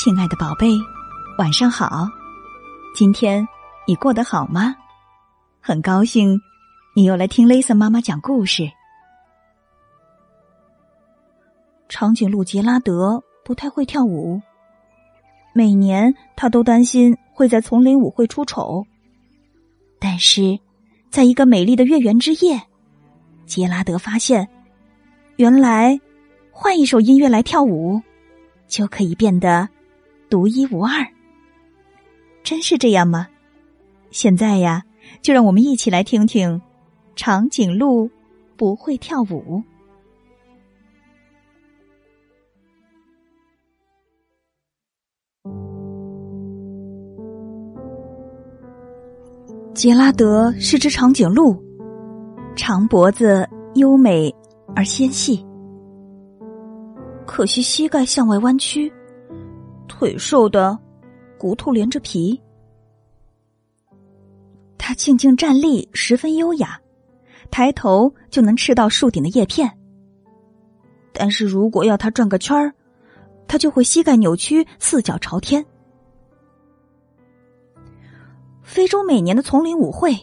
亲爱的宝贝，晚上好！今天你过得好吗？很高兴你又来听雷森妈妈讲故事。长颈鹿杰拉德不太会跳舞，每年他都担心会在丛林舞会出丑。但是，在一个美丽的月圆之夜，杰拉德发现，原来换一首音乐来跳舞，就可以变得。独一无二，真是这样吗？现在呀，就让我们一起来听听长颈鹿不会跳舞。杰拉德是只长颈鹿，长脖子优美而纤细，可惜膝盖向外弯曲。腿瘦的，骨头连着皮。他静静站立，十分优雅，抬头就能吃到树顶的叶片。但是如果要他转个圈儿，他就会膝盖扭曲，四脚朝天。非洲每年的丛林舞会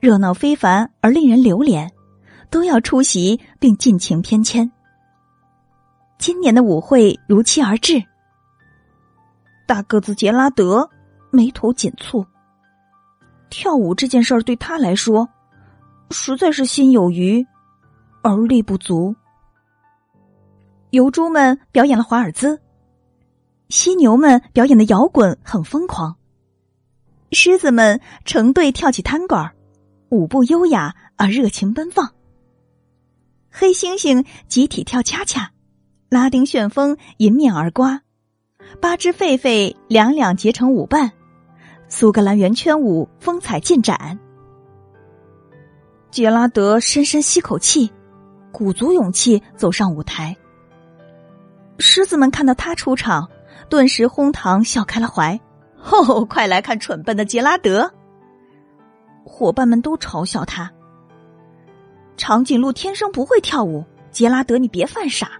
热闹非凡而令人流连，都要出席并尽情翩跹。今年的舞会如期而至。大个子杰拉德眉头紧蹙。跳舞这件事儿对他来说，实在是心有余而力不足。油猪们表演了华尔兹，犀牛们表演的摇滚很疯狂，狮子们成对跳起探戈，舞步优雅而热情奔放。黑猩猩集体跳恰恰，拉丁旋风迎面而刮。八只狒狒两两结成舞伴，苏格兰圆圈舞风采尽展。杰拉德深深吸口气，鼓足勇气走上舞台。狮子们看到他出场，顿时哄堂笑开了怀。哦，快来看蠢笨的杰拉德！伙伴们都嘲笑他。长颈鹿天生不会跳舞，杰拉德，你别犯傻。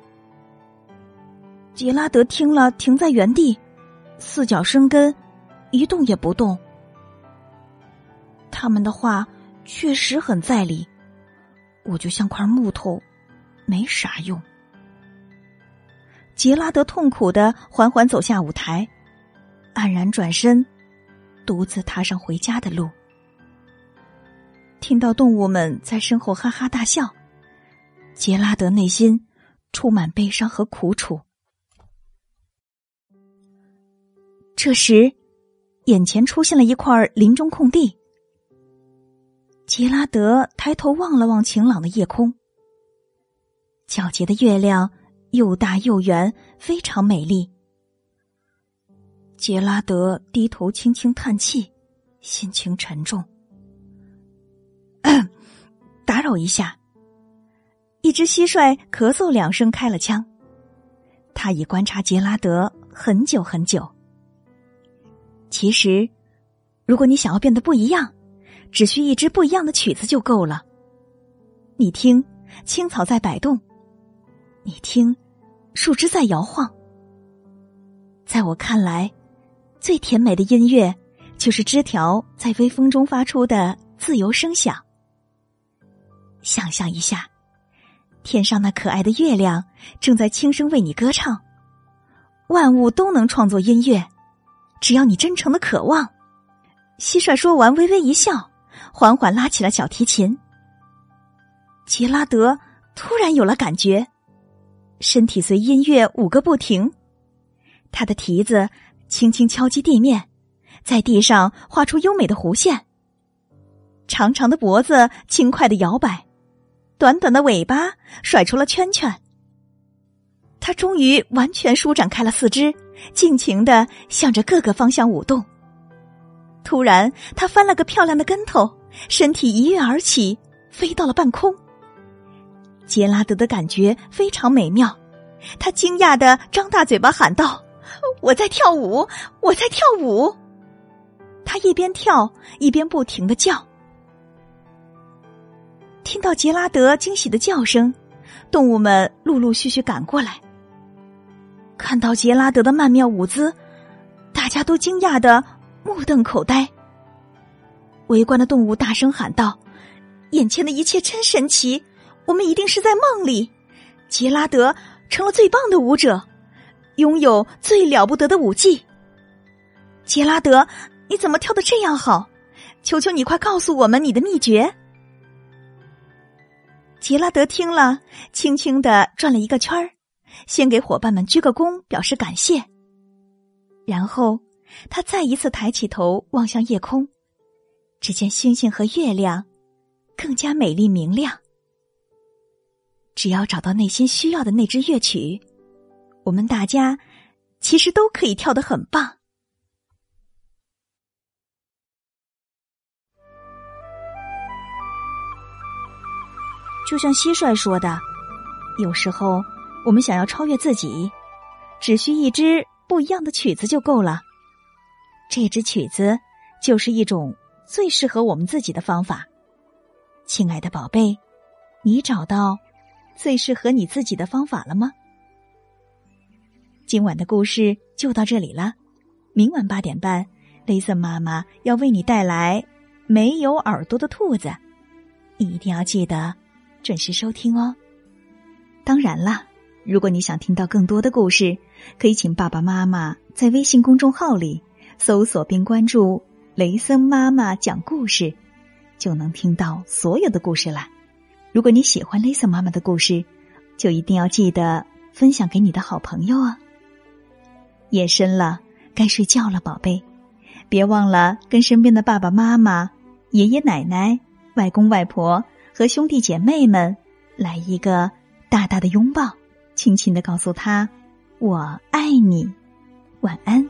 杰拉德听了，停在原地，四脚生根，一动也不动。他们的话确实很在理，我就像块木头，没啥用。杰拉德痛苦的缓缓走下舞台，黯然转身，独自踏上回家的路。听到动物们在身后哈哈大笑，杰拉德内心充满悲伤和苦楚。这时，眼前出现了一块林中空地。杰拉德抬头望了望晴朗的夜空，皎洁的月亮又大又圆，非常美丽。杰拉德低头轻轻叹气，心情沉重。打扰一下，一只蟋蟀咳嗽两声，开了枪。他已观察杰拉德很久很久。其实，如果你想要变得不一样，只需一支不一样的曲子就够了。你听，青草在摆动；你听，树枝在摇晃。在我看来，最甜美的音乐就是枝条在微风中发出的自由声响。想象一下，天上那可爱的月亮正在轻声为你歌唱。万物都能创作音乐。只要你真诚的渴望，蟋蟀说完，微微一笑，缓缓拉起了小提琴。杰拉德突然有了感觉，身体随音乐舞个不停。他的蹄子轻轻敲击地面，在地上画出优美的弧线。长长的脖子轻快的摇摆，短短的尾巴甩出了圈圈。他终于完全舒展开了四肢。尽情的向着各个方向舞动。突然，他翻了个漂亮的跟头，身体一跃而起，飞到了半空。杰拉德的感觉非常美妙，他惊讶的张大嘴巴喊道：“我在跳舞，我在跳舞！”他一边跳一边不停的叫。听到杰拉德惊喜的叫声，动物们陆陆续续赶过来。看到杰拉德的曼妙舞姿，大家都惊讶的目瞪口呆。围观的动物大声喊道：“眼前的一切真神奇！我们一定是在梦里。杰拉德成了最棒的舞者，拥有最了不得的舞技。杰拉德，你怎么跳的这样好？求求你快告诉我们你的秘诀！”杰拉德听了，轻轻的转了一个圈儿，先给伙伴们鞠个躬，表示感谢。然后，他再一次抬起头望向夜空。只见星星和月亮更加美丽明亮。只要找到内心需要的那支乐曲，我们大家其实都可以跳得很棒。就像蟋蟀说的，有时候我们想要超越自己，只需一支不一样的曲子就够了。这支曲子就是一种。最适合我们自己的方法，亲爱的宝贝，你找到最适合你自己的方法了吗？今晚的故事就到这里了，明晚八点半，雷森妈妈要为你带来没有耳朵的兔子，你一定要记得准时收听哦。当然了，如果你想听到更多的故事，可以请爸爸妈妈在微信公众号里搜索并关注。雷森妈妈讲故事，就能听到所有的故事了。如果你喜欢雷森妈妈的故事，就一定要记得分享给你的好朋友啊！夜深了，该睡觉了，宝贝，别忘了跟身边的爸爸妈妈、爷爷奶奶、外公外婆和兄弟姐妹们来一个大大的拥抱，轻轻的告诉他：“我爱你。”晚安。